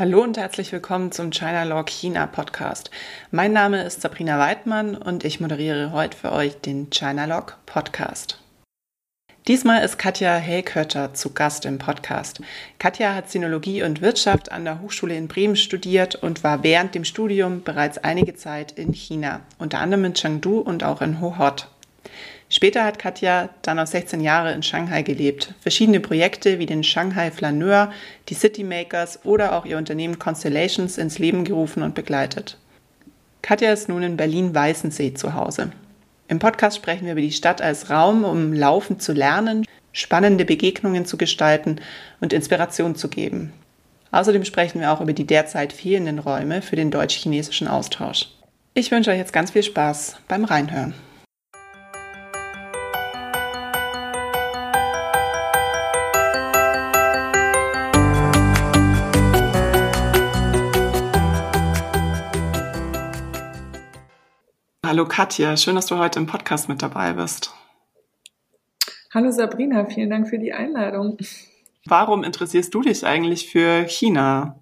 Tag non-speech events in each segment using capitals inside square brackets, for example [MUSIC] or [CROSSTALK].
Hallo und herzlich willkommen zum China Law China Podcast. Mein Name ist Sabrina Weidmann und ich moderiere heute für euch den China Log Podcast. Diesmal ist Katja Helkötter zu Gast im Podcast. Katja hat Sinologie und Wirtschaft an der Hochschule in Bremen studiert und war während dem Studium bereits einige Zeit in China, unter anderem in Chengdu und auch in Hohhot. Später hat Katja dann auf 16 Jahre in Shanghai gelebt. Verschiedene Projekte wie den Shanghai Flaneur, die City Makers oder auch ihr Unternehmen Constellations ins Leben gerufen und begleitet. Katja ist nun in Berlin-Weißensee zu Hause. Im Podcast sprechen wir über die Stadt als Raum, um laufend zu lernen, spannende Begegnungen zu gestalten und Inspiration zu geben. Außerdem sprechen wir auch über die derzeit fehlenden Räume für den deutsch-chinesischen Austausch. Ich wünsche euch jetzt ganz viel Spaß beim Reinhören. Hallo Katja, schön, dass du heute im Podcast mit dabei bist. Hallo Sabrina, vielen Dank für die Einladung. Warum interessierst du dich eigentlich für China?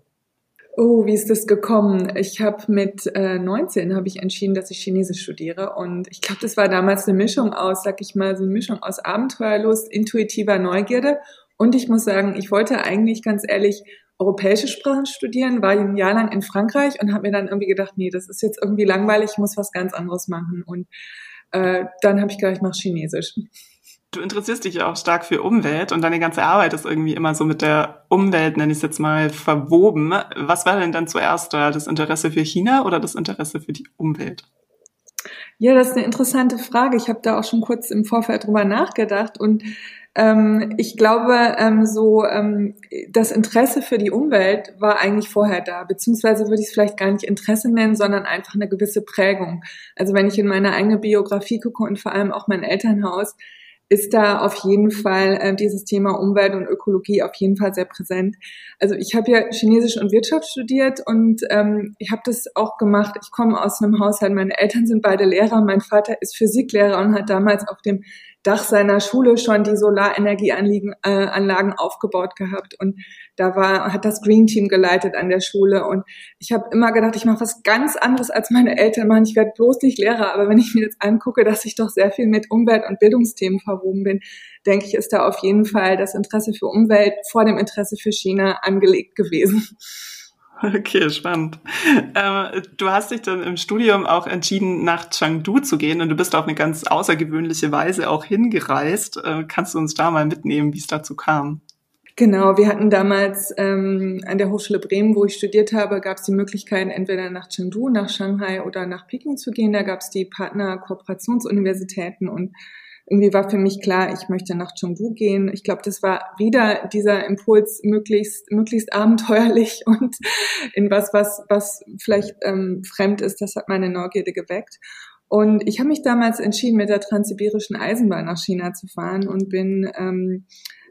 Oh, wie ist das gekommen? Ich habe mit äh, 19 habe ich entschieden, dass ich Chinesisch studiere und ich glaube, das war damals eine Mischung aus, sag ich mal, so eine Mischung aus Abenteuerlust, intuitiver Neugierde und ich muss sagen, ich wollte eigentlich ganz ehrlich europäische Sprachen studieren, war ein Jahr lang in Frankreich und habe mir dann irgendwie gedacht, nee, das ist jetzt irgendwie langweilig, ich muss was ganz anderes machen. Und äh, dann habe ich gedacht, ich mache Chinesisch. Du interessierst dich ja auch stark für Umwelt und deine ganze Arbeit ist irgendwie immer so mit der Umwelt, nenne ich es jetzt mal, verwoben. Was war denn dann zuerst da, das Interesse für China oder das Interesse für die Umwelt? Ja, das ist eine interessante Frage. Ich habe da auch schon kurz im Vorfeld drüber nachgedacht und ähm, ich glaube, ähm, so ähm, das Interesse für die Umwelt war eigentlich vorher da, beziehungsweise würde ich es vielleicht gar nicht Interesse nennen, sondern einfach eine gewisse Prägung. Also wenn ich in meine eigene Biografie gucke und vor allem auch mein Elternhaus, ist da auf jeden Fall äh, dieses Thema Umwelt und Ökologie auf jeden Fall sehr präsent. Also ich habe ja Chinesisch und Wirtschaft studiert und ähm, ich habe das auch gemacht. Ich komme aus einem Haushalt, meine Eltern sind beide Lehrer, mein Vater ist Physiklehrer und hat damals auf dem Dach seiner Schule schon die Solarenergieanlagen äh, aufgebaut gehabt und da war hat das Green Team geleitet an der Schule und ich habe immer gedacht, ich mache was ganz anderes als meine Eltern machen. Ich werde bloß nicht Lehrer, aber wenn ich mir jetzt angucke, dass ich doch sehr viel mit Umwelt- und Bildungsthemen verwoben bin, denke ich, ist da auf jeden Fall das Interesse für Umwelt vor dem Interesse für China angelegt gewesen. [LAUGHS] Okay, spannend. Ähm, du hast dich dann im Studium auch entschieden, nach Chengdu zu gehen und du bist auf eine ganz außergewöhnliche Weise auch hingereist. Äh, kannst du uns da mal mitnehmen, wie es dazu kam? Genau, wir hatten damals ähm, an der Hochschule Bremen, wo ich studiert habe, gab es die Möglichkeit, entweder nach Chengdu, nach Shanghai oder nach Peking zu gehen. Da gab es die Partner-Kooperationsuniversitäten und irgendwie war für mich klar, ich möchte nach Chengdu gehen. Ich glaube, das war wieder dieser Impuls, möglichst, möglichst abenteuerlich [LAUGHS] und in was, was, was vielleicht ähm, fremd ist. Das hat meine Neugierde geweckt. Und ich habe mich damals entschieden, mit der transsibirischen Eisenbahn nach China zu fahren und bin, ähm,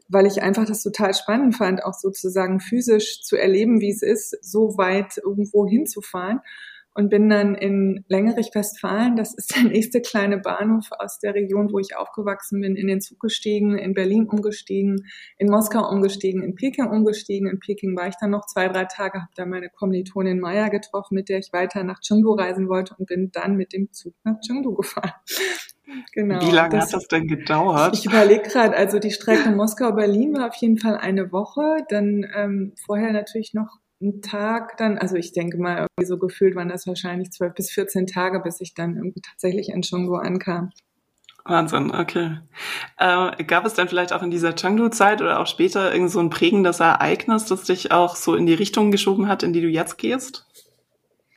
weil ich einfach das total spannend fand, auch sozusagen physisch zu erleben, wie es ist, so weit irgendwo hinzufahren und bin dann in Längerich-Westfalen, das ist der nächste kleine Bahnhof aus der Region, wo ich aufgewachsen bin, in den Zug gestiegen, in Berlin umgestiegen, in Moskau umgestiegen, in Peking umgestiegen. In Peking war ich dann noch zwei, drei Tage, habe da meine Kommilitonin Maya getroffen, mit der ich weiter nach Chengdu reisen wollte und bin dann mit dem Zug nach Chengdu gefahren. [LAUGHS] Genau. Wie lange das, hat das denn gedauert? Ich überlege gerade, also die Strecke Moskau-Berlin war auf jeden Fall eine Woche, dann ähm, vorher natürlich noch einen Tag dann, also ich denke mal, irgendwie so gefühlt waren das wahrscheinlich zwölf bis 14 Tage, bis ich dann irgendwie tatsächlich in Chengdu ankam. Wahnsinn, okay. Äh, gab es dann vielleicht auch in dieser Chengdu-Zeit oder auch später irgend so ein prägendes Ereignis, das dich auch so in die Richtung geschoben hat, in die du jetzt gehst?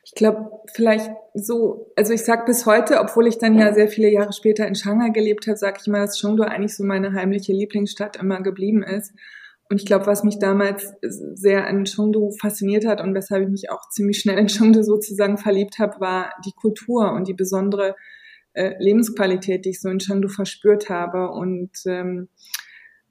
Ich glaube, vielleicht so, also ich sag bis heute, obwohl ich dann ja sehr viele Jahre später in Shanghai gelebt habe, sage ich mal, dass Chengdu eigentlich so meine heimliche Lieblingsstadt immer geblieben ist. Und ich glaube, was mich damals sehr an Chengdu fasziniert hat und weshalb ich mich auch ziemlich schnell in Chengdu sozusagen verliebt habe, war die Kultur und die besondere äh, Lebensqualität, die ich so in Chengdu verspürt habe. Und ähm,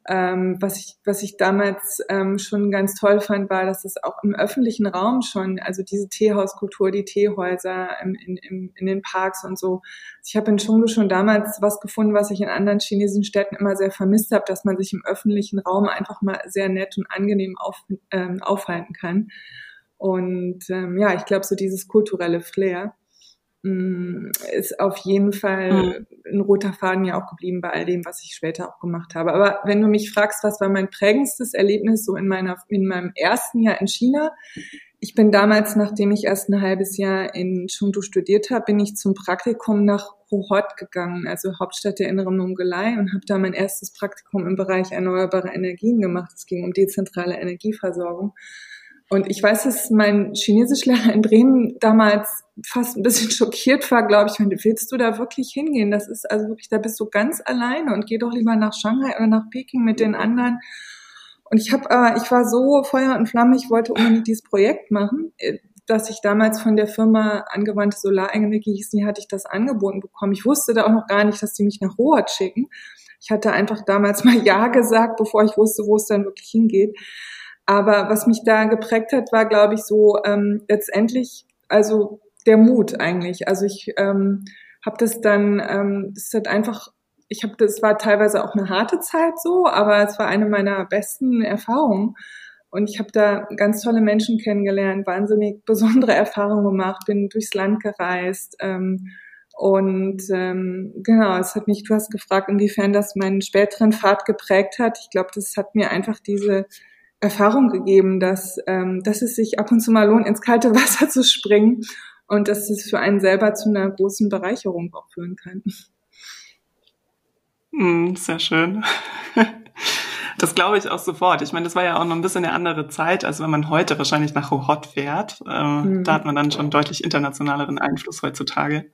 ähm, was ich was ich damals ähm, schon ganz toll fand, war, dass es auch im öffentlichen Raum schon, also diese Teehauskultur, die Teehäuser im, in, in, in den Parks und so. Ich habe in Chengdu schon damals was gefunden, was ich in anderen chinesischen Städten immer sehr vermisst habe, dass man sich im öffentlichen Raum einfach mal sehr nett und angenehm auf, ähm, aufhalten kann. Und ähm, ja, ich glaube, so dieses kulturelle Flair ist auf jeden Fall mhm. ein roter Faden ja auch geblieben bei all dem, was ich später auch gemacht habe. Aber wenn du mich fragst, was war mein prägendstes Erlebnis so in meiner in meinem ersten Jahr in China, ich bin damals, nachdem ich erst ein halbes Jahr in Chengdu studiert habe, bin ich zum Praktikum nach Hohhot gegangen, also Hauptstadt der inneren Mongolei, und habe da mein erstes Praktikum im Bereich erneuerbare Energien gemacht. Es ging um dezentrale Energieversorgung. Und ich weiß, dass mein Chinesischlehrer in Bremen damals fast ein bisschen [LAUGHS] schockiert war, glaube ich, wenn willst du da wirklich hingehen? Das ist also wirklich, da bist du ganz alleine und geh doch lieber nach Shanghai oder nach Peking mit den anderen. Und ich habe aber, ich war so Feuer und Flamme, ich wollte unbedingt dieses Projekt machen, äh, dass ich damals von der Firma Angewandte Solarenergie hieß, die hatte ich das angeboten bekommen. Ich wusste da auch noch gar nicht, dass die mich nach Rohat schicken. Ich hatte einfach damals mal [LAUGHS] Ja gesagt, bevor ich wusste, wo es dann wirklich hingeht. Aber was mich da geprägt hat, war, glaube ich, so ähm, letztendlich, also der Mut eigentlich. Also ich ähm, habe das dann, ähm, es hat einfach ich habe, das war teilweise auch eine harte Zeit so, aber es war eine meiner besten Erfahrungen. Und ich habe da ganz tolle Menschen kennengelernt, wahnsinnig besondere [LAUGHS] Erfahrungen gemacht, bin durchs Land gereist. Ähm, und ähm, genau, es hat mich, du hast gefragt, inwiefern das meinen späteren Pfad geprägt hat. Ich glaube, das hat mir einfach diese Erfahrung gegeben, dass, ähm, dass es sich ab und zu mal lohnt, ins kalte Wasser zu springen und dass es für einen selber zu einer großen Bereicherung auch führen kann. Mm, sehr schön. [LAUGHS] Das glaube ich auch sofort. Ich meine, das war ja auch noch ein bisschen eine andere Zeit, als wenn man heute wahrscheinlich nach Hohhot fährt. Äh, mhm. Da hat man dann schon deutlich internationaleren Einfluss heutzutage.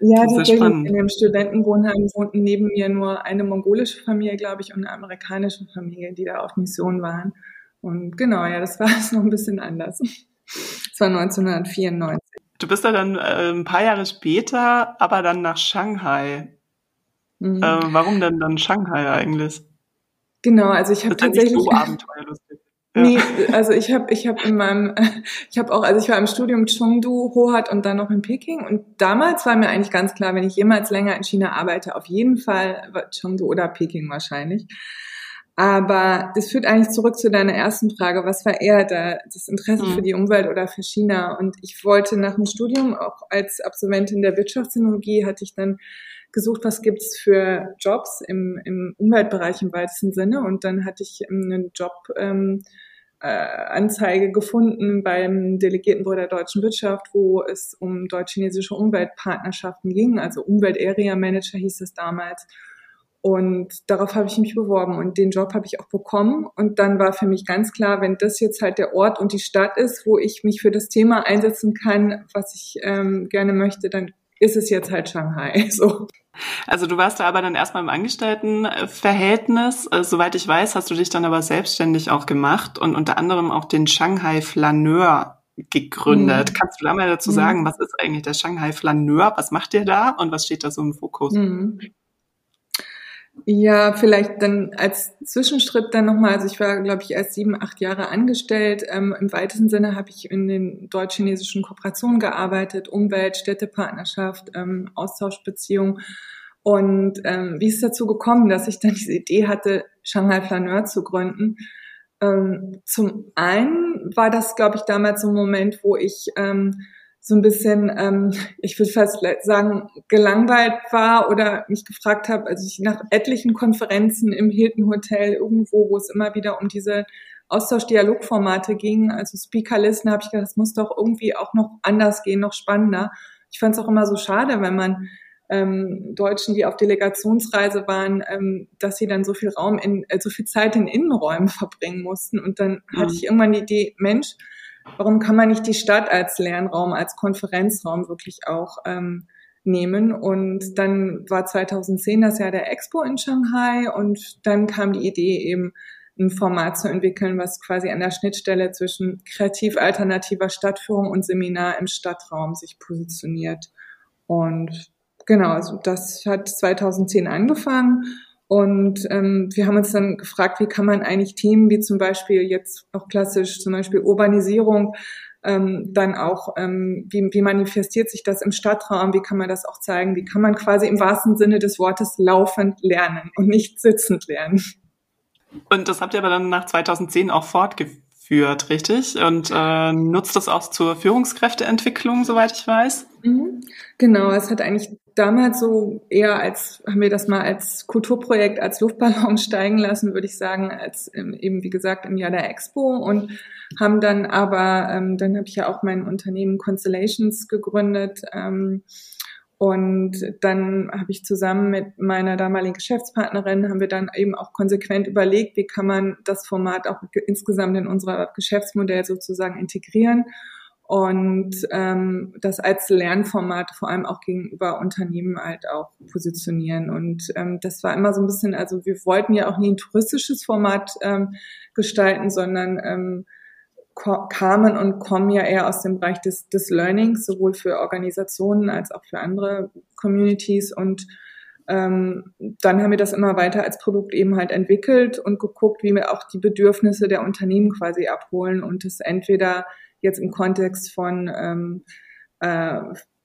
Ja, tatsächlich. In dem Studentenwohnheim wohnten neben mir nur eine mongolische Familie, glaube ich, und eine amerikanische Familie, die da auf Mission waren. Und genau, ja, das [LAUGHS] war es noch ein bisschen anders. Das war 1994. Du bist da dann äh, ein paar Jahre später, aber dann nach Shanghai Mhm. Äh, warum denn dann Shanghai eigentlich? Genau, also ich habe tatsächlich nicht so abenteuerlustig. [LAUGHS] Ja. Nee, also ich habe ich habe in meinem [LAUGHS] ich habe auch also ich war im Studium Chengdu, Hohat und dann noch in Peking und damals war mir eigentlich ganz klar, wenn ich jemals länger in China arbeite, auf jeden Fall Chengdu oder Peking wahrscheinlich. Aber das führt eigentlich zurück zu deiner ersten Frage, was war eher da, das Interesse mhm. für die Umwelt oder für China? Und ich wollte nach dem Studium, auch als Absolventin der Wirtschaftstechnologie, hatte ich dann gesucht, was gibt's für Jobs im, im Umweltbereich im weitesten Sinne. Und dann hatte ich einen Job. Ähm, äh, Anzeige gefunden beim Delegiertenbüro der deutschen Wirtschaft, wo es um deutsch-chinesische Umweltpartnerschaften ging, also Umwelt-Area Manager hieß es damals. Und darauf habe ich mich beworben und den Job habe ich auch bekommen. Und dann war für mich ganz klar, wenn das jetzt halt der Ort und die Stadt ist, wo ich mich für das Thema einsetzen kann, was ich ähm, gerne möchte, dann ist es jetzt halt Shanghai. [LAUGHS] So. Also du warst da aber dann erstmal im Angestelltenverhältnis. Äh, soweit ich weiß, hast du dich dann aber selbstständig auch gemacht und unter anderem auch den Shanghai Flaneur gegründet. Mhm. Kannst du da mal dazu mhm. sagen, was ist eigentlich der Shanghai Flaneur? Was macht ihr da und was steht da so im Fokus? Mhm. Ja, vielleicht dann als Zwischenschritt dann nochmal, also ich war, glaube ich, erst sieben, acht Jahre angestellt. Ähm, Im weitesten Sinne habe ich in den deutsch-chinesischen Kooperationen gearbeitet, Umwelt, Städtepartnerschaft, ähm, Austauschbeziehungen. Und ähm, wie ist es dazu gekommen, dass ich dann diese Idee hatte, Shanghai Flaneur zu gründen? Ähm, zum einen war das, glaube ich, damals so ein Moment, wo ich ähm, so ein bisschen, ähm, ich würde fast sagen, gelangweilt war oder mich gefragt habe, also ich nach etlichen Konferenzen im Hilton Hotel irgendwo, wo es immer wieder um diese Austausch-Dialogformate ging, also Speakerlisten, habe ich gedacht, das muss doch irgendwie auch noch anders gehen, noch spannender. Ich fand es auch immer so schade, wenn man ähm, Deutschen, die auf Delegationsreise waren, ähm, dass sie dann so viel Raum in, äh, so viel Zeit in Innenräumen verbringen mussten. Und dann mhm. hatte ich irgendwann die Idee, Mensch, warum kann man nicht die Stadt als Lernraum, als Konferenzraum wirklich auch ähm, nehmen? Und dann war 2010 das Jahr der Expo in Shanghai und dann kam die Idee eben, ein Format zu entwickeln, was quasi an der Schnittstelle zwischen kreativ alternativer Stadtführung und Seminar im Stadtraum sich positioniert. Und genau, also das hat 2010 angefangen und ähm, wir haben uns dann gefragt, wie kann man eigentlich Themen wie zum Beispiel jetzt auch klassisch, zum Beispiel Urbanisierung, ähm, dann auch, ähm, wie, wie manifestiert sich das im Stadtraum, wie kann man das auch zeigen, wie kann man quasi im wahrsten Sinne des Wortes laufend lernen und nicht sitzend lernen. Und das habt ihr aber dann nach 2010 auch fortgeführt führt, richtig? Und äh, nutzt das auch zur Führungskräfteentwicklung, soweit ich weiß? Mhm. Genau, es hat eigentlich damals so eher als, haben wir das mal als Kulturprojekt, als Luftballon [LAUGHS] steigen lassen, würde ich sagen, als eben wie gesagt im Jahr der Expo und haben dann aber, ähm, dann habe ich ja auch mein Unternehmen Constellations gegründet. Ähm, und dann habe ich zusammen mit meiner damaligen Geschäftspartnerin, haben wir dann eben auch konsequent überlegt, wie kann man das Format auch insgesamt in unser Geschäftsmodell sozusagen integrieren und ähm, das als Lernformat vor allem auch gegenüber Unternehmen halt auch positionieren. Und ähm, das war immer so ein bisschen, also wir wollten ja auch nie ein touristisches Format ähm, gestalten, sondern ähm, kamen und kommen ja eher aus dem Bereich des, des Learnings, sowohl für Organisationen als auch für andere Communities. Und ähm, dann haben wir das immer weiter als Produkt eben halt entwickelt und geguckt, wie wir auch die Bedürfnisse der Unternehmen quasi abholen und es entweder jetzt im Kontext von ähm, äh,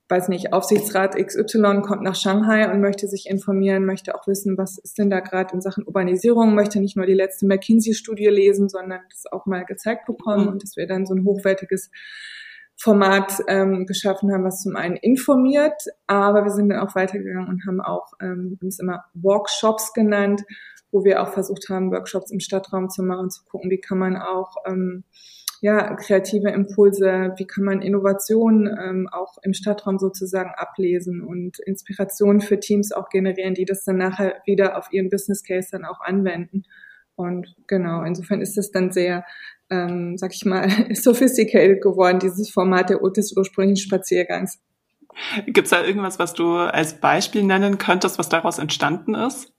weiß nicht, Aufsichtsrat XY kommt nach Shanghai und möchte sich informieren, möchte auch wissen, was ist denn da gerade in Sachen Urbanisierung, möchte nicht nur die letzte McKinsey-Studie lesen, sondern das auch mal gezeigt bekommen mhm. und dass wir dann so ein hochwertiges Format ähm, geschaffen haben, was zum einen informiert, aber wir sind dann auch weitergegangen und haben auch, ähm, es immer Workshops genannt, wo wir auch versucht haben, Workshops im Stadtraum zu machen, zu gucken, wie kann man auch ähm, ja, kreative Impulse, wie kann man Innovationen ähm, auch im Stadtraum sozusagen ablesen und Inspiration für Teams auch generieren, die das dann nachher wieder auf ihren Business Case dann auch anwenden. Und genau, insofern ist das dann sehr, ähm, sag ich mal, [LAUGHS] sophisticated geworden, dieses Format der, des ursprünglichen Spaziergangs. Gibt es da irgendwas, was du als Beispiel nennen könntest, was daraus entstanden ist?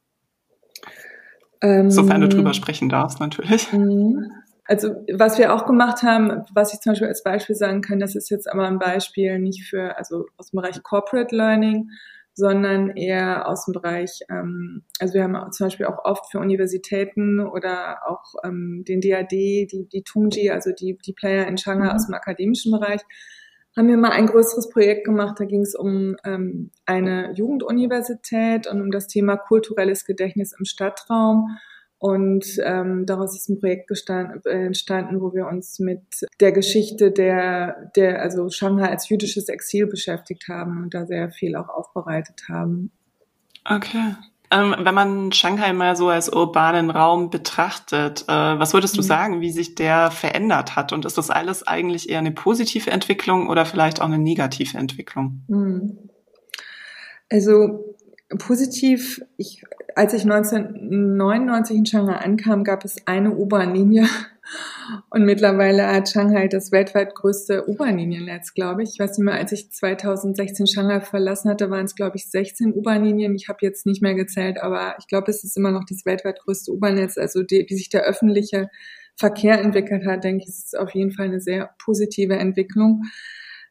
Ähm, Sofern du drüber sprechen darfst, natürlich. Mhm. Also was wir auch gemacht haben, was ich zum Beispiel als Beispiel sagen kann, das ist jetzt aber ein Beispiel nicht für, also aus dem Bereich Corporate Learning, sondern eher aus dem Bereich, ähm, also wir haben zum Beispiel auch oft für Universitäten oder auch ähm, den DAD, die, die Tungji, also die, die Player in Shanghai mhm. aus dem akademischen Bereich, haben wir mal ein größeres Projekt gemacht. Da ging es um ähm, eine Jugenduniversität und um das Thema kulturelles Gedächtnis im Stadtraum. Und ähm, daraus ist ein Projekt äh, entstanden, wo wir uns mit der Geschichte der, der, also Shanghai als jüdisches Exil beschäftigt haben und da sehr viel auch aufbereitet haben. Okay. Ähm, wenn man Shanghai mal so als urbanen Raum betrachtet, äh, was würdest du mhm. sagen, wie sich der verändert hat? Und ist das alles eigentlich eher eine positive Entwicklung oder vielleicht auch eine negative Entwicklung? Mhm. Also positiv, ich, als ich 1999 in Shanghai ankam, gab es eine U-Bahn-Linie [LAUGHS] und mittlerweile hat Shanghai das weltweit größte U-Bahn-Liniennetz, glaube ich. Ich weiß nicht mehr, als ich 2016 Shanghai verlassen hatte, waren es, glaube ich, 16 U-Bahn-Linien. Ich habe jetzt nicht mehr gezählt, aber ich glaube, es ist immer noch das weltweit größte U-Bahn-Netz. Also die, wie sich der öffentliche Verkehr entwickelt hat, denke ich, ist auf jeden Fall eine sehr positive Entwicklung.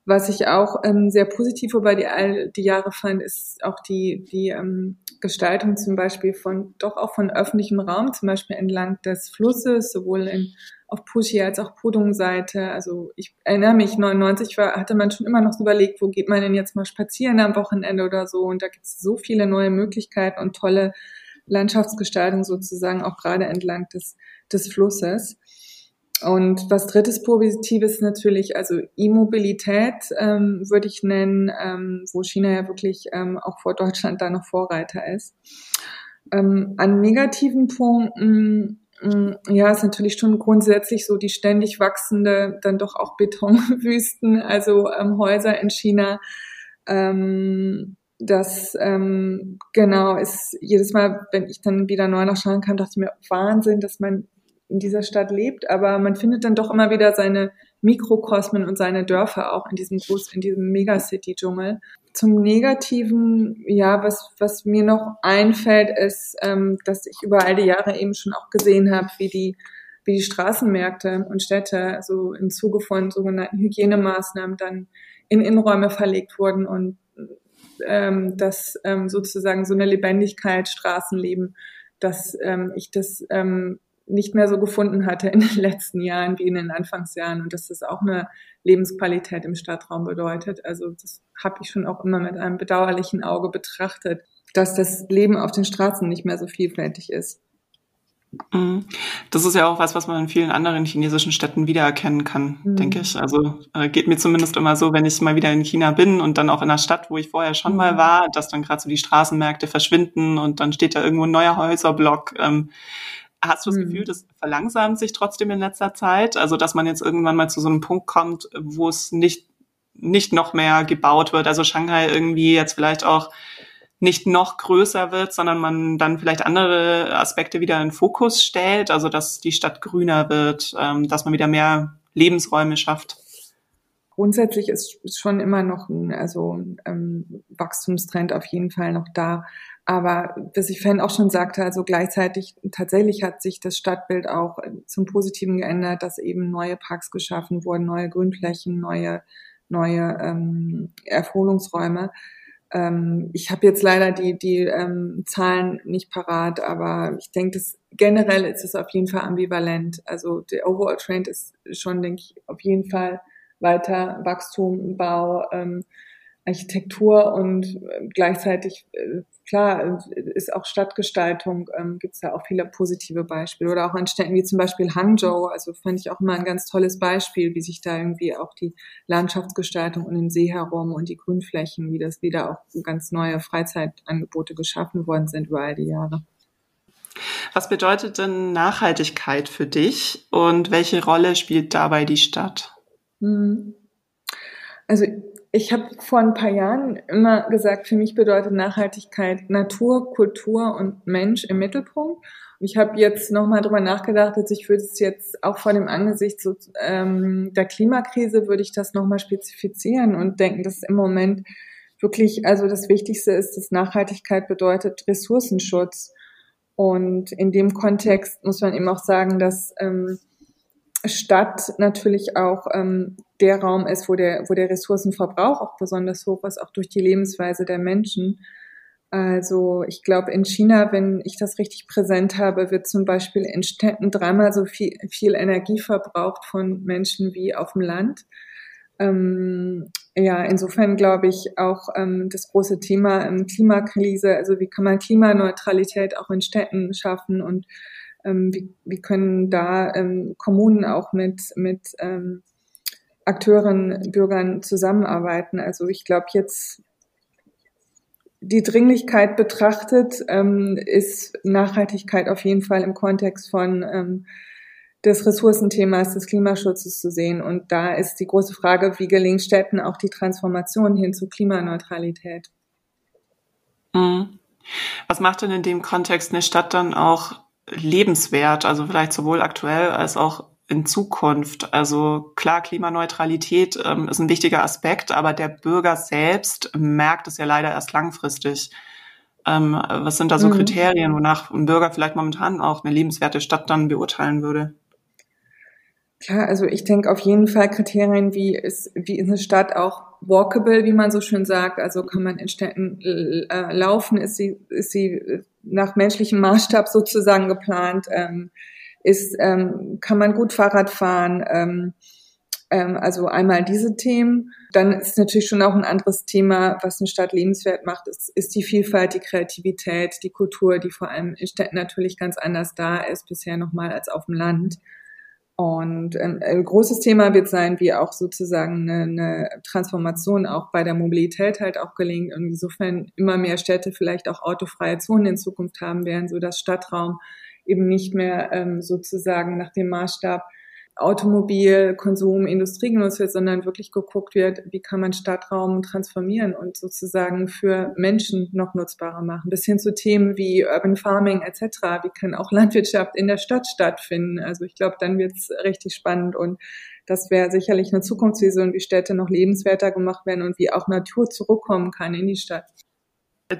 Was ich auch ähm, sehr positiv über die, all die Jahre fand, ist auch die, die ähm, Gestaltung zum Beispiel von, doch auch von öffentlichem Raum, zum Beispiel entlang des Flusses, sowohl in, auf Pushi als auch Pudong-Seite. Also ich erinnere mich, 99 war, hatte man schon immer noch so überlegt, wo geht man denn jetzt mal spazieren am Wochenende oder so. Und da gibt es so viele neue Möglichkeiten und tolle Landschaftsgestaltung sozusagen, auch gerade entlang des, des Flusses. Und was drittes Positives natürlich, also E-Mobilität ähm, würde ich nennen, ähm, wo China ja wirklich ähm, auch vor Deutschland da noch Vorreiter ist. Ähm, an negativen Punkten, mm, ja, ist natürlich schon grundsätzlich so die ständig wachsende, dann doch auch Betonwüsten, also ähm, Häuser in China. Ähm, das ähm, genau ist jedes Mal, wenn ich dann wieder neu nach Shanghai kam, dachte ich mir Wahnsinn, dass man in dieser Stadt lebt, aber man findet dann doch immer wieder seine Mikrokosmen und seine Dörfer auch in diesem Groß, in diesem Megacity-Dschungel. Zum Negativen, ja, was, was mir noch einfällt, ist, ähm, dass ich über all die Jahre eben schon auch gesehen habe, wie die, wie die Straßenmärkte und Städte so im Zuge von sogenannten Hygienemaßnahmen dann in Innenräume verlegt wurden und ähm, dass ähm, sozusagen so eine Lebendigkeit Straßenleben, dass ähm, ich das ähm, nicht mehr so gefunden hatte in den [LAUGHS] letzten Jahren wie in den Anfangsjahren und dass das auch eine Lebensqualität im Stadtraum bedeutet. Also das habe ich schon auch immer mit einem bedauerlichen Auge betrachtet, dass das Leben auf den Straßen nicht mehr so vielfältig ist. Mhm. Das ist ja auch was, was man in vielen anderen chinesischen Städten wiedererkennen kann, mhm. denke ich. Also äh, geht mir zumindest immer so, wenn ich mal wieder in China bin und dann auch in einer Stadt, wo ich vorher schon mhm. mal war, dass dann gerade so die Straßenmärkte verschwinden und dann steht da irgendwo ein neuer Häuserblock. Ähm, hast du das mhm. Gefühl, das verlangsamt sich trotzdem in letzter Zeit? Also dass man jetzt irgendwann mal zu so einem Punkt kommt, wo es nicht nicht noch mehr gebaut wird. Also Shanghai irgendwie jetzt vielleicht auch nicht noch größer wird, sondern man dann vielleicht andere Aspekte wieder in Fokus stellt, also dass die Stadt grüner wird, ähm, dass man wieder mehr Lebensräume schafft. Grundsätzlich ist schon immer noch ein also, ähm, Wachstumstrend auf jeden Fall noch da. Aber was ich vorhin auch schon sagte, also gleichzeitig tatsächlich hat sich das Stadtbild auch zum Positiven geändert, dass eben neue Parks geschaffen wurden, neue Grünflächen, neue, neue ähm, Erholungsräume. Ähm, ich habe jetzt leider die, die ähm, Zahlen nicht parat, aber ich denke, dass generell ist es auf jeden Fall ambivalent. Also der Overall Trend ist schon, denke ich, auf jeden Fall weiter Wachstum, Bau, ähm, Architektur und äh, gleichzeitig, äh, klar, ist auch Stadtgestaltung, ähm, gibt es da auch viele positive Beispiele. Oder auch an Städten wie zum Beispiel Hangzhou, also fand ich auch immer ein ganz tolles Beispiel, wie sich da irgendwie auch die Landschaftsgestaltung und den See herum und die Grünflächen, wie das wieder auch ganz neue Freizeitangebote geschaffen worden sind über all die Jahre. Was bedeutet denn Nachhaltigkeit für dich und welche Rolle spielt dabei die Stadt? Hm. Also ich habe vor ein paar Jahren immer gesagt, für mich bedeutet Nachhaltigkeit Natur, Kultur und Mensch im Mittelpunkt. Und ich habe jetzt nochmal drüber nachgedacht, dass ich würde es jetzt auch vor dem Angesicht so, ähm, der Klimakrise würde ich das nochmal spezifizieren und denken, dass im Moment wirklich, also das Wichtigste ist, dass Nachhaltigkeit bedeutet Ressourcenschutz. Und in dem Kontext muss man eben auch sagen, dass ähm, Stadt natürlich auch ähm, der Raum ist, wo der, wo der Ressourcenverbrauch auch besonders hoch ist, auch durch die Lebensweise der Menschen. Also ich glaube, in China, wenn ich das richtig präsent habe, wird zum Beispiel in Städten dreimal so viel, viel Energie verbraucht von Menschen wie auf dem Land. Ähm, ja, insofern glaube ich auch ähm, das große Thema ähm, Klimakrise, also wie kann man Klimaneutralität auch in Städten schaffen und ähm, wie, wie können da ähm, Kommunen auch mit, mit ähm, Akteuren, Bürgern zusammenarbeiten. Also ich glaube jetzt die Dringlichkeit betrachtet, ähm, ist Nachhaltigkeit auf jeden Fall im Kontext von ähm, des Ressourcenthemas des Klimaschutzes zu sehen. Und da ist die große Frage, wie gelingt Städten auch die Transformation hin zu Klimaneutralität? Mhm. Was macht denn in dem Kontext eine Stadt dann auch lebenswert, also vielleicht sowohl aktuell als auch in Zukunft. Also klar, Klimaneutralität ähm, ist ein wichtiger Aspekt, aber der Bürger selbst merkt es ja leider erst langfristig. Ähm, was sind da so mhm. Kriterien, wonach ein Bürger vielleicht momentan auch eine lebenswerte Stadt dann beurteilen würde? Klar, also ich denke auf jeden Fall Kriterien, wie ist, wie ist eine Stadt auch walkable, wie man so schön sagt. Also kann man in Städten äh, laufen, ist sie, ist sie nach menschlichem Maßstab sozusagen geplant, ähm, ist, ähm, kann man gut Fahrrad fahren, ähm, ähm, also einmal diese Themen. Dann ist natürlich schon auch ein anderes Thema, was eine Stadt lebenswert macht, ist, ist die Vielfalt, die Kreativität, die Kultur, die vor allem in Städten natürlich ganz anders da ist bisher nochmal als auf dem Land. Und ähm, ein großes Thema wird sein, wie auch sozusagen eine, eine Transformation auch bei der Mobilität halt auch gelingt. Und insofern immer mehr Städte vielleicht auch autofreie Zonen in Zukunft haben werden, so dass Stadtraum eben nicht mehr ähm, sozusagen nach dem Maßstab Automobil, Konsum, Industrie genutzt wird, sondern wirklich geguckt wird, wie kann man Stadtraum transformieren und sozusagen für Menschen noch nutzbarer machen. Bis hin zu Themen wie Urban Farming etc. Wie kann auch Landwirtschaft in der Stadt stattfinden? Also ich glaube, dann wird es richtig spannend und das wäre sicherlich eine Zukunftsvision, wie Städte noch lebenswerter gemacht werden und wie auch Natur zurückkommen kann in die Stadt.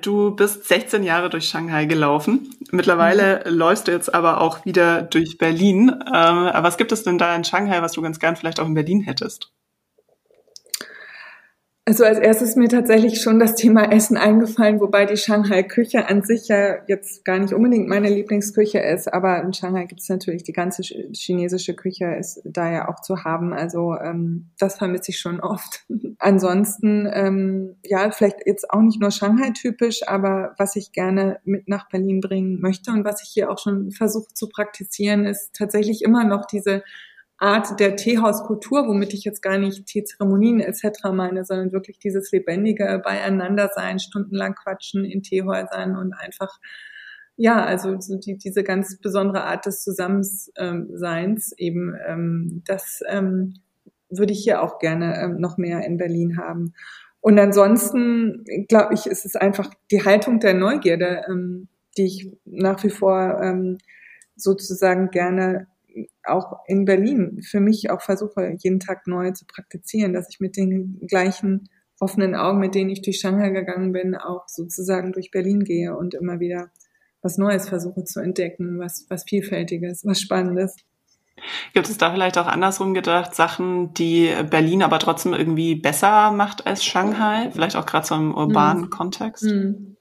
Du bist 16 Jahre durch Shanghai gelaufen. Mittlerweile mhm. läufst du jetzt aber auch wieder durch Berlin. Ähm, was gibt es denn da in Shanghai, was du ganz gern vielleicht auch in Berlin hättest? Also als erstes ist mir tatsächlich schon das Thema Essen eingefallen, wobei die Shanghai-Küche an sich ja jetzt gar nicht unbedingt meine Lieblingsküche ist, aber in Shanghai gibt es natürlich die ganze chinesische Küche ist da ja auch zu haben. Also ähm, das vermisse ich schon oft. [LAUGHS] Ansonsten, ähm, ja, vielleicht jetzt auch nicht nur Shanghai-typisch, aber was ich gerne mit nach Berlin bringen möchte und was ich hier auch schon versuche zu praktizieren, ist tatsächlich immer noch diese Art der Teehauskultur, womit ich jetzt gar nicht Teezeremonien etc. meine, sondern wirklich dieses lebendige Beieinandersein, stundenlang quatschen in Teehäusern und einfach ja, also so die, diese ganz besondere Art des Zusammenseins eben, ähm, das ähm, würde ich hier auch gerne ähm, noch mehr in Berlin haben. Und ansonsten glaube ich, ist es einfach die Haltung der Neugierde, ähm, die ich nach wie vor ähm, sozusagen gerne auch in Berlin für mich auch versuche, jeden Tag neu zu praktizieren, dass ich mit den gleichen offenen Augen, mit denen ich durch Shanghai gegangen bin, auch sozusagen durch Berlin gehe und immer wieder was Neues versuche zu entdecken, was, was Vielfältiges, was Spannendes. Gibt es da vielleicht auch andersrum gedacht, Sachen, die Berlin aber trotzdem irgendwie besser macht als Shanghai? Vielleicht auch gerade so im urbanen hm. Kontext? Hm.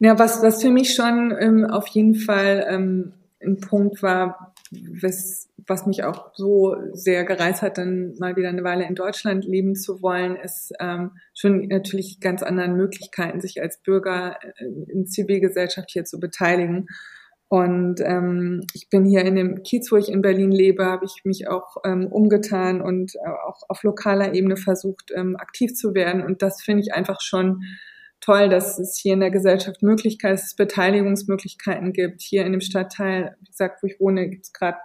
Ja, was, was für mich schon ähm, auf jeden Fall ähm, ein Punkt war, was, was mich auch so sehr gereizt hat, dann mal wieder eine Weile in Deutschland leben zu wollen, ist ähm, schon natürlich ganz anderen Möglichkeiten, sich als Bürger äh, in Zivilgesellschaft hier zu beteiligen. Und ähm, ich bin hier in dem Kiez, wo ich in Berlin lebe, habe ich mich auch ähm, umgetan und äh, auch auf lokaler Ebene versucht, ähm, aktiv zu werden. Und das finde ich einfach schon toll, dass es hier in der Gesellschaft Möglichkeiten, dass es Beteiligungsmöglichkeiten gibt. Hier in dem Stadtteil, wie gesagt, wo ich wohne, gibt es gerade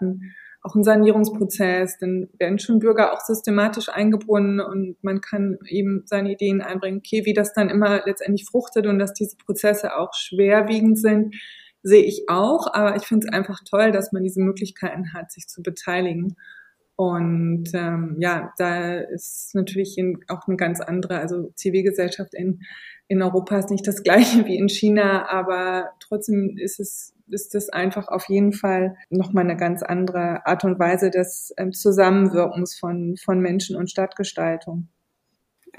auch einen Sanierungsprozess. Dann werden schon Bürger auch systematisch eingebunden und man kann eben seine Ideen einbringen. Okay, wie das dann immer letztendlich fruchtet und dass diese Prozesse auch schwerwiegend sind, sehe ich auch. Aber ich finde es einfach toll, dass man diese Möglichkeiten hat, sich zu beteiligen. Und ähm, ja, da ist natürlich auch eine ganz andere, also Zivilgesellschaft in in Europa ist nicht das [LAUGHS] gleiche wie in China, aber trotzdem ist es ist das einfach auf jeden Fall nochmal eine ganz andere Art und Weise des ähm, Zusammenwirkens von, von Menschen und Stadtgestaltung.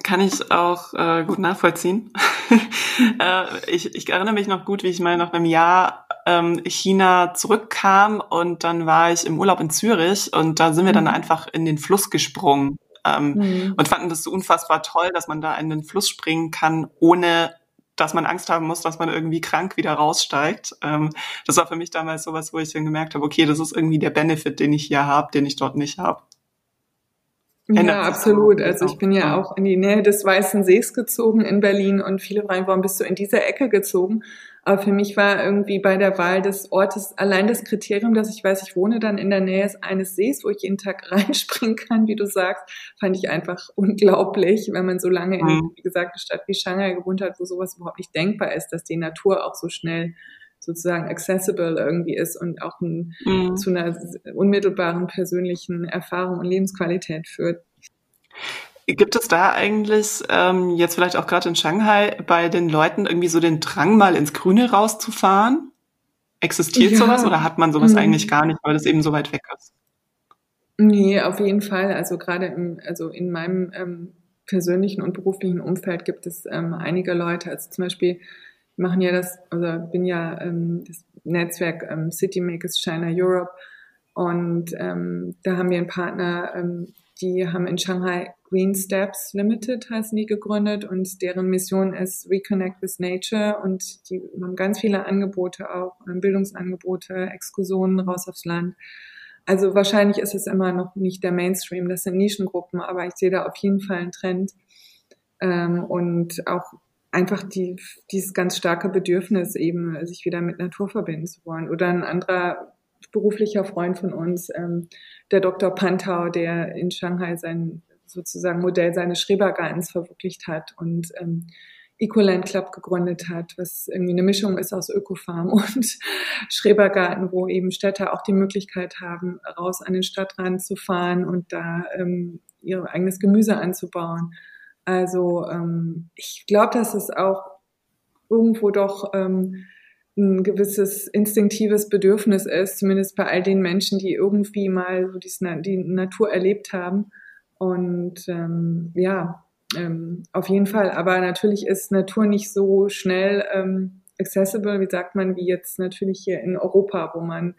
Kann ich auch äh, gut nachvollziehen. [LAUGHS] äh, ich, ich erinnere mich noch gut, wie ich mal nach einem Jahr ähm, China zurückkam und dann war ich im Urlaub in Zürich und da sind wir dann mhm. einfach in den Fluss gesprungen ähm, mhm. und fanden das so unfassbar toll, dass man da in den Fluss springen kann, ohne dass man Angst haben muss, dass man irgendwie krank wieder raussteigt. Ähm, das war für mich damals sowas, wo ich dann gemerkt habe, okay, das ist irgendwie der Benefit, den ich hier habe, den ich dort nicht habe. Ja, absolut. Also ich bin ja auch in die Nähe des Weißen Sees gezogen in Berlin und viele fragen, warum bist du in diese Ecke gezogen? Aber für mich war irgendwie bei der Wahl des Ortes allein das Kriterium, dass ich weiß, ich wohne dann in der Nähe eines Sees, wo ich jeden Tag [LAUGHS] reinspringen kann, wie du sagst, fand ich einfach unglaublich, wenn man so lange in, mhm. wie gesagt, einer Stadt wie Shanghai gewohnt hat, wo sowas überhaupt nicht denkbar ist, dass die Natur auch so schnell sozusagen accessible irgendwie ist und auch ein, mhm. zu einer unmittelbaren persönlichen Erfahrung und Lebensqualität führt. Gibt es da eigentlich ähm, jetzt vielleicht auch gerade in Shanghai bei den Leuten irgendwie so den Drang, mal ins Grüne rauszufahren? Existiert ja. sowas oder hat man sowas mhm. eigentlich gar nicht, weil das eben so weit weg ist? Nee, auf jeden Fall. Also gerade im, also in meinem ähm, persönlichen und beruflichen Umfeld gibt es ähm, einige Leute, also zum Beispiel machen ja das, oder bin ja ähm, das Netzwerk ähm, City Makers China Europe und ähm, da haben wir einen Partner, ähm, die haben in Shanghai Green Steps Limited heißen die gegründet und deren Mission ist Reconnect with Nature und die haben ganz viele Angebote auch, ähm, Bildungsangebote, Exkursionen raus aufs Land. Also wahrscheinlich ist es immer noch nicht der Mainstream, das sind Nischengruppen, aber ich sehe da auf jeden Fall einen Trend ähm, und auch einfach die, dieses ganz starke Bedürfnis eben, sich wieder mit Natur verbinden zu wollen. Oder ein anderer beruflicher Freund von uns, ähm, der Dr. Pantau, der in Shanghai sein sozusagen Modell seines Schrebergartens verwirklicht hat und ähm, Ecoland Club gegründet hat, was irgendwie eine Mischung ist aus Ökofarm [LAUGHS] und Schrebergarten, wo eben Städte auch die Möglichkeit haben, raus an den Stadtrand zu fahren und da ähm, ihr eigenes Gemüse anzubauen. Also ähm, ich glaube, dass es auch irgendwo doch ähm, ein gewisses instinktives Bedürfnis ist, zumindest bei all den Menschen, die irgendwie mal so die, Natur erlebt haben. Und ähm, ja, ähm, auf jeden Fall. Aber natürlich ist Natur nicht so schnell ähm, accessible, wie sagt man, wie jetzt natürlich hier in Europa, wo man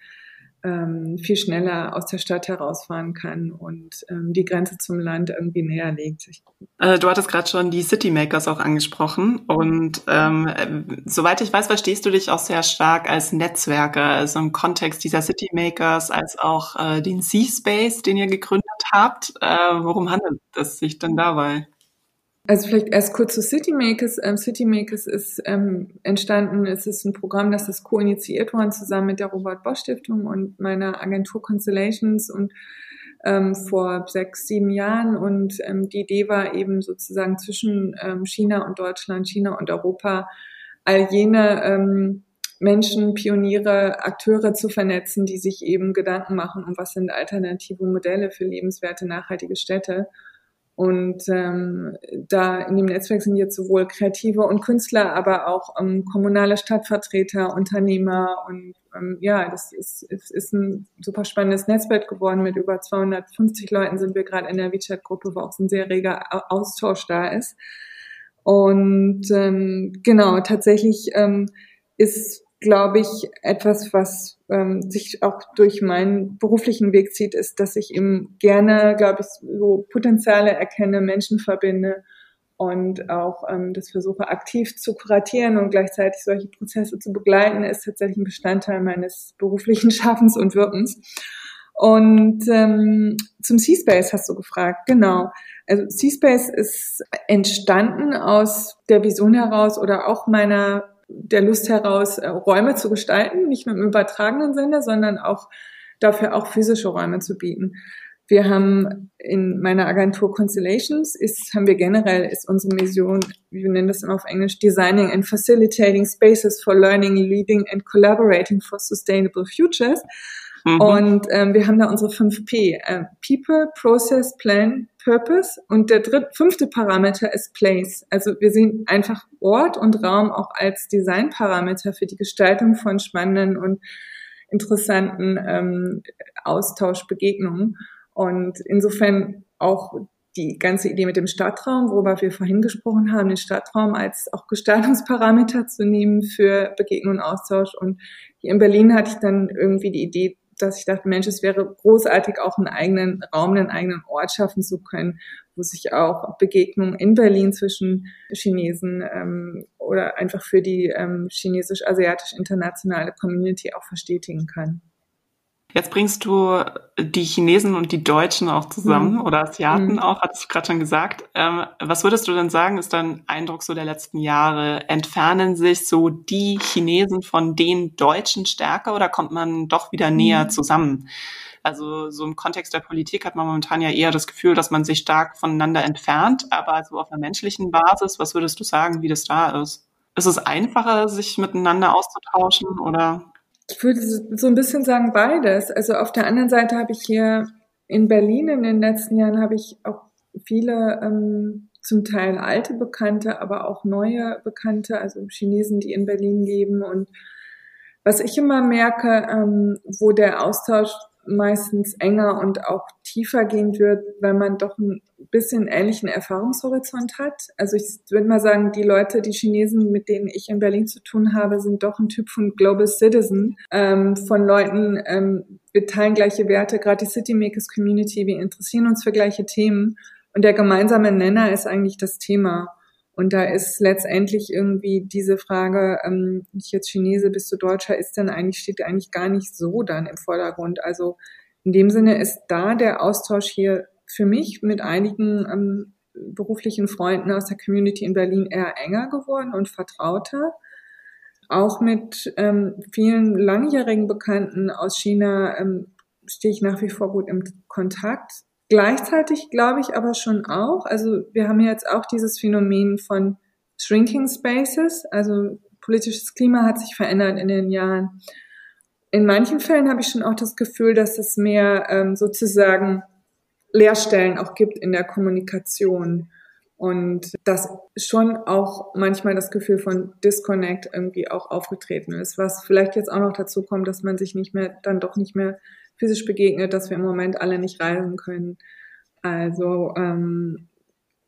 ähm, viel schneller aus der Stadt herausfahren kann und ähm, die Grenze zum Land irgendwie näher legt. Äh, du hattest gerade schon die Citymakers auch angesprochen und ähm, soweit ich weiß, verstehst du dich auch sehr stark als Netzwerker, also im Kontext dieser Citymakers, als auch äh, den C-Space, den ihr gegründet habt. Äh, worum handelt es sich denn dabei? Also vielleicht erst kurz zu Citymakers. Ähm, Citymakers ist ähm, entstanden, es ist ein Programm, das ist co-initiiert worden zusammen mit der Robert Bosch Stiftung und meiner Agentur Constellations und ähm, vor sechs, sieben Jahren. Und ähm, die Idee war eben sozusagen zwischen ähm, China und Deutschland, China und Europa, all jene ähm, Menschen, Pioniere, Akteure zu vernetzen, die sich eben Gedanken machen, um was sind alternative Modelle für lebenswerte, nachhaltige Städte. Und ähm, da in dem Netzwerk sind jetzt sowohl Kreative und Künstler, aber auch ähm, kommunale Stadtvertreter, Unternehmer und ähm, ja, das ist, ist, ist ein super spannendes Netzwerk geworden. Mit über 250 Leuten sind wir gerade in der WeChat-Gruppe, wo auch ein sehr reger Austausch da ist. Und ähm, genau, tatsächlich ähm, ist glaube ich, etwas, was ähm, sich auch durch meinen beruflichen Weg zieht, ist, dass ich eben gerne, glaube ich, so Potenziale erkenne, Menschen verbinde und auch ähm, das versuche aktiv zu kuratieren und gleichzeitig solche Prozesse zu begleiten, ist tatsächlich ein Bestandteil meines beruflichen [LAUGHS] Schaffens und Wirkens. Und ähm, zum C-Space hast du gefragt, genau. Also C-Space ist entstanden aus der Vision heraus oder auch meiner der Lust heraus, äh, Räume zu gestalten, nicht nur im übertragenen Sinne, sondern auch dafür auch physische Räume zu bieten. Wir haben in meiner Agentur Constellations ist, haben wir generell, ist unsere Mission, wir nennen das immer auf Englisch, Designing and Facilitating Spaces for Learning, Leading and Collaborating for Sustainable Futures. Mhm. Und ähm, wir haben da unsere 5P. Äh, People, Process, Plan, Purpose. Und der dritte, fünfte Parameter ist Place. Also wir sehen einfach Ort und Raum auch als Designparameter für die Gestaltung von spannenden und interessanten ähm, Austauschbegegnungen. Und insofern auch die ganze Idee mit dem Stadtraum, worüber wir vorhin gesprochen haben, den Stadtraum als auch Gestaltungsparameter zu nehmen für Begegnung und Austausch. Und hier in Berlin hatte ich dann irgendwie die Idee, dass ich dachte, Mensch, es wäre großartig, auch einen eigenen Raum, einen eigenen Ort schaffen zu können, wo sich auch Begegnungen in Berlin zwischen Chinesen ähm, oder einfach für die ähm, chinesisch-asiatisch-internationale Community auch verstetigen kann. Jetzt bringst du die Chinesen und die Deutschen auch zusammen mhm. oder Asiaten mhm. auch, hattest du gerade schon gesagt. Ähm, was würdest du denn sagen, ist dein Eindruck so der letzten Jahre? Entfernen sich so die Chinesen von den Deutschen stärker oder kommt man doch wieder näher mhm. zusammen? Also so im Kontext der Politik hat man momentan ja eher das Gefühl, dass man sich stark voneinander entfernt, aber so auf einer menschlichen Basis, was würdest du sagen, wie das da ist? Ist es einfacher, sich miteinander auszutauschen oder ich würde so ein bisschen sagen beides. Also auf der anderen Seite habe ich hier in Berlin in den letzten Jahren habe ich auch viele ähm, zum Teil alte Bekannte, aber auch neue Bekannte, also Chinesen, die in Berlin leben. Und was ich immer merke, ähm, wo der Austausch meistens enger und auch tiefer gehen wird, wenn man doch ein bisschen ähnlichen Erfahrungshorizont hat. Also ich würde mal sagen, die Leute, die Chinesen, mit denen ich in Berlin zu tun habe, sind doch ein Typ von Global Citizen, ähm, von Leuten, ähm, wir teilen gleiche Werte, gerade die City Makers Community, wir interessieren uns für gleiche Themen und der gemeinsame Nenner ist eigentlich das Thema. Und da ist letztendlich irgendwie diese Frage, ähm, ich jetzt Chinese, bist du Deutscher, ist denn eigentlich, steht eigentlich gar nicht so dann im Vordergrund. Also in dem Sinne ist da der Austausch hier für mich mit einigen ähm, beruflichen Freunden aus der Community in Berlin eher enger geworden und vertrauter. Auch mit ähm, vielen langjährigen Bekannten aus China ähm, stehe ich nach wie vor gut im Kontakt. Gleichzeitig glaube ich aber schon auch, also wir haben jetzt auch dieses Phänomen von Shrinking Spaces, also politisches Klima hat sich verändert in den Jahren. In manchen Fällen habe ich schon auch das Gefühl, dass es mehr ähm, sozusagen Leerstellen auch gibt in der Kommunikation und dass schon auch manchmal das Gefühl von Disconnect irgendwie auch aufgetreten ist, was vielleicht jetzt auch noch dazu kommt, dass man sich nicht mehr, dann doch nicht mehr physisch begegnet, dass wir im Moment alle nicht reisen können. Also ähm,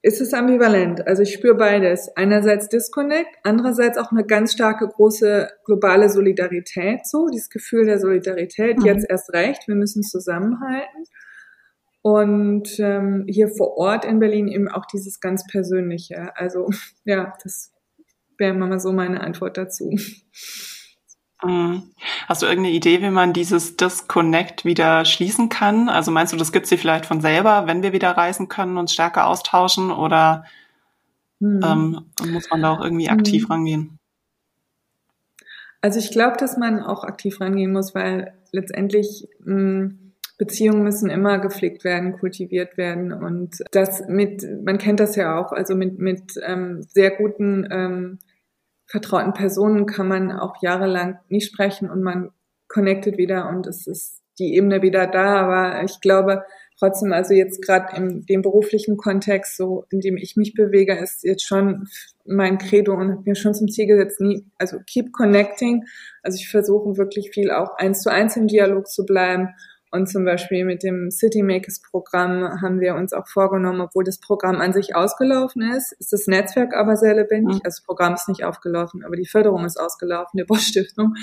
ist es ambivalent. Also ich spüre beides. Einerseits Disconnect, andererseits auch eine ganz starke, große globale Solidarität, so dieses Gefühl der Solidarität, mhm. jetzt erst recht, wir müssen zusammenhalten. Und ähm, hier vor Ort in Berlin eben auch dieses ganz Persönliche. Also [LAUGHS] ja, das wäre mal so meine Antwort dazu. Mhm. Hast du irgendeine Idee, wie man dieses Disconnect wieder schließen kann? Also meinst du, das gibt sie vielleicht von selber, wenn wir wieder reisen können, uns stärker austauschen oder hm. ähm, muss man da auch irgendwie aktiv hm. rangehen? Also ich glaube, dass man auch aktiv rangehen muss, weil letztendlich mh, hm, Beziehungen müssen immer gepflegt werden, kultiviert werden und das mit, man kennt das ja auch, also mit, mit ähm, sehr guten ähm, vertrauten Personen kann man auch jahrelang nicht sprechen und man connectet wieder und es ist die Ebene wieder da. Aber ich glaube trotzdem, also jetzt gerade in dem beruflichen Kontext, so in dem ich mich bewege, ist jetzt schon mein Credo und habe mir schon zum Ziel gesetzt, nie, also keep connecting. Also ich versuche wirklich viel auch eins zu eins im Dialog zu bleiben und zum Beispiel mit dem City Makers Programm haben wir uns auch vorgenommen, obwohl das Programm an sich ausgelaufen ist, ist das Netzwerk aber sehr lebendig. Also das Programm ist nicht aufgelaufen, aber die Förderung ist ausgelaufen, der Bosch Stiftung.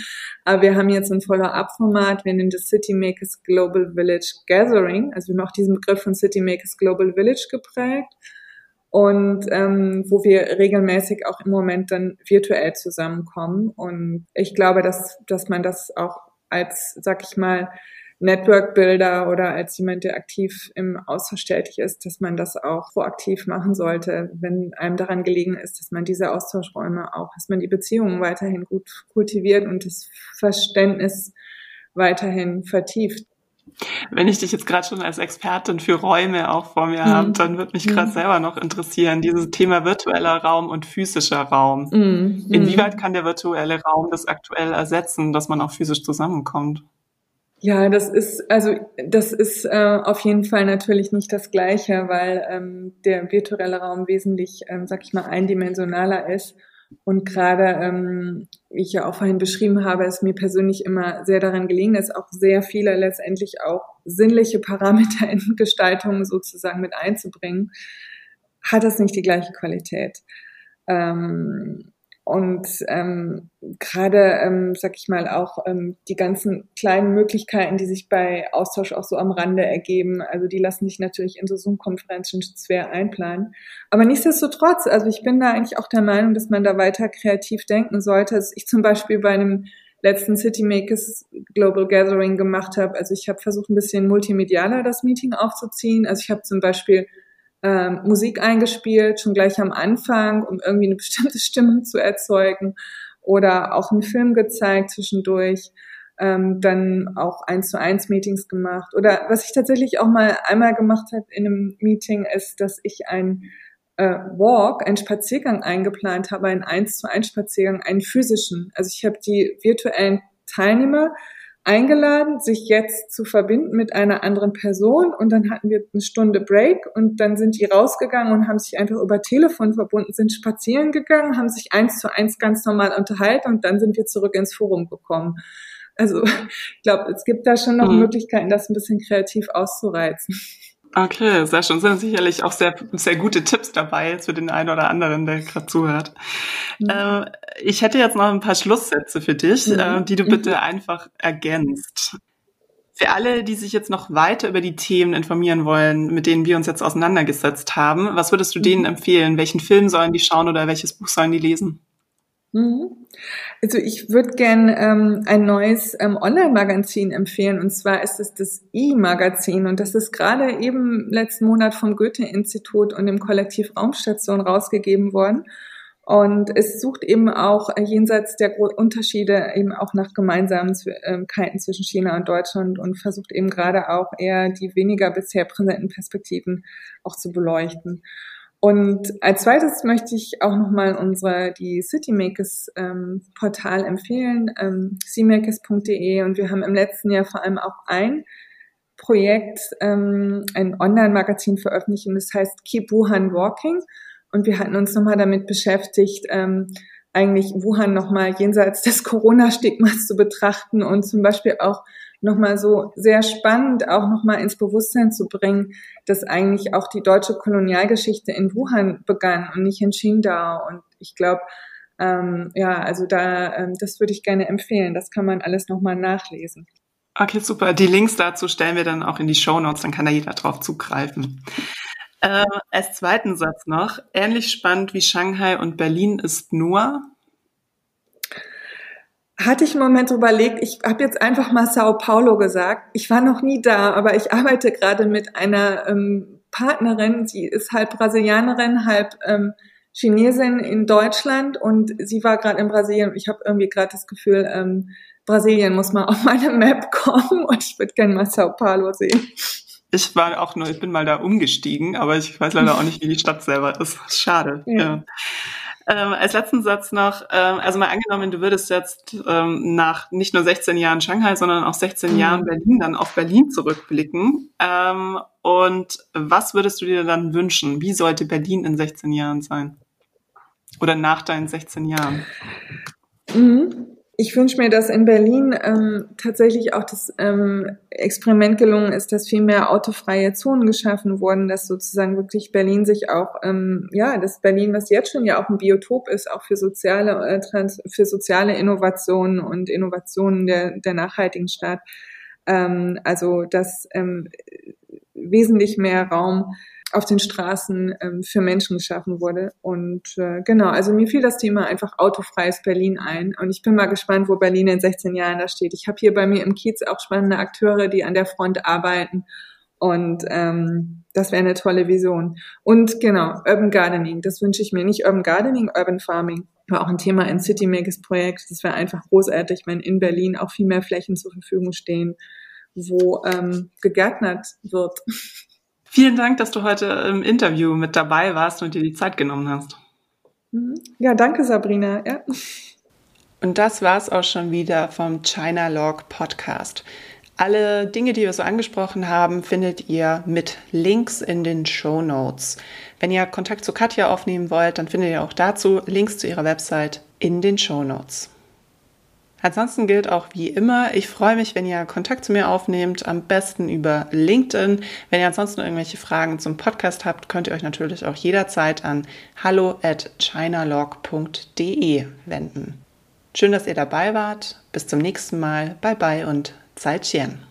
Aber wir haben jetzt ein Follow-up-Format. Wir nennen das City Makers Global Village Gathering. Also wir haben auch diesen Begriff von City Makers Global Village geprägt. Und ähm, wo wir regelmäßig auch im Moment dann virtuell zusammenkommen. Und ich glaube, dass, dass man das auch als, sag ich mal, Network Builder oder als jemand, der aktiv im Austausch tätig ist, dass man das auch proaktiv machen sollte, wenn einem daran gelegen ist, dass man diese Austauschräume auch, dass man die Beziehungen weiterhin gut kultiviert und das Verständnis weiterhin vertieft. Wenn ich dich jetzt gerade schon als Expertin für Räume auch vor mir mhm. habe, dann würde mich gerade mhm. selber noch interessieren, dieses Thema virtueller Raum und physischer Raum. Mhm. Inwieweit kann der virtuelle Raum das aktuell ersetzen, dass man auch physisch zusammenkommt? Ja, das ist also das ist äh, auf jeden Fall natürlich nicht das Gleiche, weil ähm, der virtuelle Raum wesentlich, ähm, sag ich mal, eindimensionaler ist. Und gerade, ähm, wie ich ja auch vorhin beschrieben habe, ist mir persönlich immer sehr daran gelegen, ist auch sehr viele letztendlich auch sinnliche Parameter in Gestaltungen sozusagen mit einzubringen, hat das nicht die gleiche Qualität. Ähm, und ähm, gerade, ähm, sag ich mal, auch ähm, die ganzen kleinen Möglichkeiten, die sich bei Austausch auch so am Rande ergeben, also die lassen sich natürlich in so Zoom-Konferenzen schwer einplanen. Aber nichtsdestotrotz, also ich bin da eigentlich auch der Meinung, dass man da weiter kreativ denken sollte. Also ich zum Beispiel bei einem letzten City Makers Global Gathering gemacht habe, also ich habe versucht, ein bisschen multimedialer das Meeting aufzuziehen. Also ich habe zum Beispiel ähm, Musik eingespielt, schon gleich am Anfang, um irgendwie eine [LAUGHS] bestimmte Stimmung zu erzeugen oder auch einen Film gezeigt zwischendurch, ähm, dann auch eins zu eins Meetings gemacht oder was ich tatsächlich auch mal einmal gemacht habe in einem Meeting ist, dass ich ein äh, Walk, einen Spaziergang eingeplant habe, einen eins zu eins Spaziergang, einen physischen. Also ich habe die virtuellen Teilnehmer eingeladen, sich jetzt zu verbinden mit einer anderen Person und dann hatten wir eine Stunde Break und dann sind die rausgegangen und haben sich einfach über Telefon verbunden, sind spazieren gegangen, haben sich eins zu eins ganz normal unterhalten und dann sind wir zurück ins Forum gekommen. Also [LAUGHS] ich glaube, es gibt da schon noch mhm. Möglichkeiten, das ein bisschen kreativ auszureizen. Okay, sehr schön. Sind sicherlich auch sehr, sehr gute Tipps dabei für den einen oder anderen, der gerade zuhört. Mhm. Äh, ich hätte jetzt noch ein paar Schlusssätze für dich, mhm. äh, die du bitte mhm. einfach ergänzt. Für alle, die sich jetzt noch weiter über die Themen informieren wollen, mit denen wir uns jetzt auseinandergesetzt haben, was würdest du denen mhm. empfehlen? Welchen Film sollen die schauen oder welches Buch sollen die lesen? Mhm. Also ich würde gern ähm, ein neues ähm, Online-Magazin empfehlen und zwar ist es das E-Magazin und das ist gerade eben letzten Monat vom Goethe-Institut und dem Kollektiv Raumstation rausgegeben worden und es sucht eben auch äh, jenseits der Unterschiede eben auch nach Gemeinsamkeiten zwischen China und Deutschland und versucht eben gerade auch eher die weniger bisher präsenten Perspektiven auch zu beleuchten. Und als zweites möchte ich auch nochmal unsere, die Citymakers ähm, Portal empfehlen, ähm, cmakers.de. Und wir haben im letzten Jahr vor allem auch ein Projekt, ähm, ein Online-Magazin veröffentlicht und das heißt Keep Wuhan Walking. Und wir hatten uns nochmal damit beschäftigt, ähm, eigentlich Wuhan nochmal jenseits des Corona-Stigmas zu betrachten und zum Beispiel auch nochmal so sehr spannend, auch nochmal ins Bewusstsein zu bringen, dass eigentlich auch die deutsche Kolonialgeschichte in Wuhan begann und nicht in Qingdao. Und ich glaube, ähm, ja, also da, ähm, das würde ich gerne empfehlen. Das kann man alles nochmal nachlesen. Okay, super. Die Links dazu stellen wir dann auch in die Show Notes, dann kann da jeder drauf zugreifen. Äh, als zweiten Satz noch, ähnlich spannend wie Shanghai und Berlin ist nur. Hatte ich einen Moment überlegt, ich habe jetzt einfach mal Sao Paulo gesagt. Ich war noch nie da, aber ich arbeite gerade mit einer ähm, Partnerin, sie ist halb Brasilianerin, halb ähm, Chinesin in Deutschland und sie war gerade in Brasilien. Ich habe irgendwie gerade das Gefühl, ähm, Brasilien muss mal auf meine Map kommen und ich würde gerne mal Sao Paulo sehen. Ich war auch nur, ich bin mal da umgestiegen, aber ich weiß leider auch nicht, wie die Stadt selber ist. Schade. Ja. ja. Ähm, als letzten Satz noch, ähm, also mal angenommen, du würdest jetzt ähm, nach nicht nur 16 Jahren Shanghai, sondern auch 16 mhm. Jahren Berlin dann auf Berlin zurückblicken. Ähm, und was würdest du dir dann wünschen? Wie sollte Berlin in 16 Jahren sein? Oder nach deinen 16 Jahren? Mhm. Ich wünsche mir, dass in Berlin ähm, tatsächlich auch das ähm, Experiment gelungen ist, dass viel mehr autofreie Zonen geschaffen wurden, dass sozusagen wirklich Berlin sich auch, ähm, ja, das Berlin, was jetzt schon ja auch ein Biotop ist, auch für soziale, äh, trans für soziale Innovationen und Innovationen der, der nachhaltigen Stadt, ähm, also dass ähm, wesentlich mehr Raum auf den Straßen ähm, für Menschen geschaffen wurde. Und äh, genau, also mir fiel das Thema einfach autofreies Berlin ein. Und ich bin mal gespannt, wo Berlin in 16 Jahren da steht. Ich habe hier bei mir im Kiez auch spannende Akteure, die an der Front arbeiten. Und ähm, das wäre eine tolle Vision. Und genau, Urban Gardening, das wünsche ich mir. Nicht Urban Gardening, Urban Farming. War auch ein Thema in City Makers Projekt. Das wäre einfach großartig, wenn in Berlin auch viel mehr Flächen zur Verfügung stehen, wo ähm, gegärtnert wird. [LAUGHS] Vielen Dank, dass du heute im Interview mit dabei warst und dir die Zeit genommen hast. Mhm. Ja, danke Sabrina. Ja. Und das war's auch schon wieder vom China Log Podcast. Alle Dinge, die wir so angesprochen haben, findet ihr mit Links in den Show Notes. Wenn ihr Kontakt zu Katja aufnehmen wollt, dann findet ihr auch dazu Links zu ihrer Website in den Show Notes. Ansonsten gilt auch wie immer, ich freue mich, wenn ihr Kontakt zu mir aufnehmt, am besten über LinkedIn. Wenn ihr ansonsten irgendwelche Fragen zum Podcast habt, könnt ihr euch natürlich auch jederzeit an hallo at chinalog.de wenden. Schön, dass ihr dabei wart. Bis zum nächsten Mal. Bye bye und Zeit Chien.